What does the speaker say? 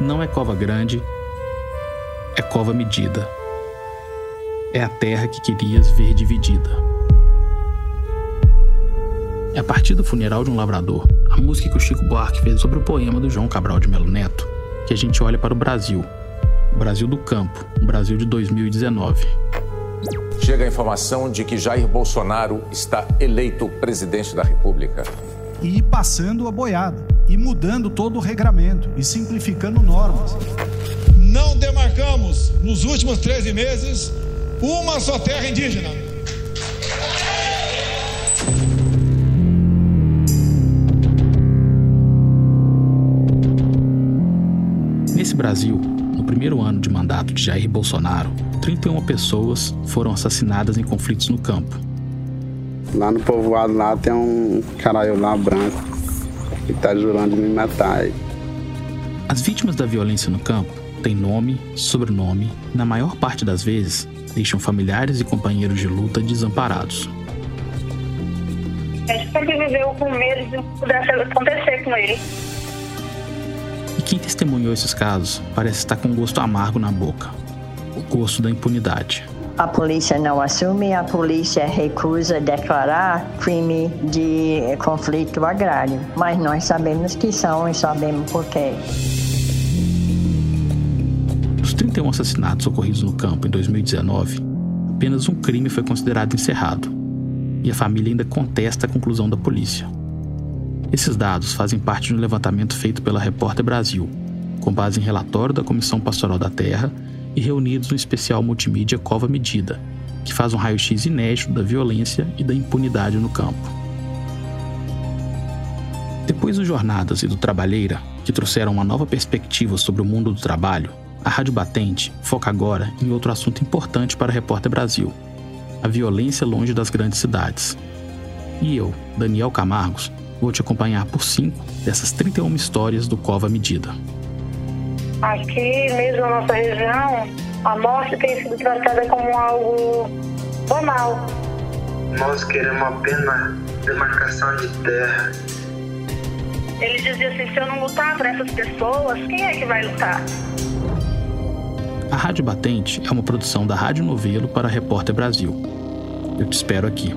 não é cova grande, é cova medida. É a terra que querias ver dividida. É a partir do funeral de um lavrador, a música que o Chico Buarque fez sobre o poema do João Cabral de Melo Neto, que a gente olha para o Brasil. O Brasil do campo, o Brasil de 2019. Chega a informação de que Jair Bolsonaro está eleito presidente da República. E passando a boiada, e mudando todo o regramento, e simplificando normas. Não demarcamos, nos últimos 13 meses, uma só terra indígena. Nesse Brasil, no primeiro ano de mandato de Jair Bolsonaro, 31 pessoas foram assassinadas em conflitos no campo. Lá no povoado lá tem um caralho lá branco que tá jurando de me matar. As vítimas da violência no campo têm nome, sobrenome e, na maior parte das vezes, deixam familiares e companheiros de luta desamparados. A gente sempre viveu com medo de pudesse acontecer com ele. E quem testemunhou esses casos parece estar com um gosto amargo na boca o gosto da impunidade. A polícia não assume, a polícia recusa declarar crime de conflito agrário, mas nós sabemos que são e sabemos por quê. Dos 31 assassinatos ocorridos no campo em 2019, apenas um crime foi considerado encerrado, e a família ainda contesta a conclusão da polícia. Esses dados fazem parte de um levantamento feito pela Repórter Brasil, com base em relatório da Comissão Pastoral da Terra e reunidos no especial multimídia Cova Medida, que faz um raio-x inédito da violência e da impunidade no campo. Depois do Jornadas e do Trabalheira, que trouxeram uma nova perspectiva sobre o mundo do trabalho, a Rádio Batente foca agora em outro assunto importante para a Repórter Brasil: a violência longe das grandes cidades. E eu, Daniel Camargos, vou te acompanhar por cinco dessas 31 histórias do Cova Medida. Aqui mesmo na nossa região, a morte tem sido tratada como algo banal. Nós queremos apenas demarcação de terra. Ele dizia assim: se eu não lutar por essas pessoas, quem é que vai lutar? A Rádio Batente é uma produção da Rádio Novelo para a Repórter Brasil. Eu te espero aqui.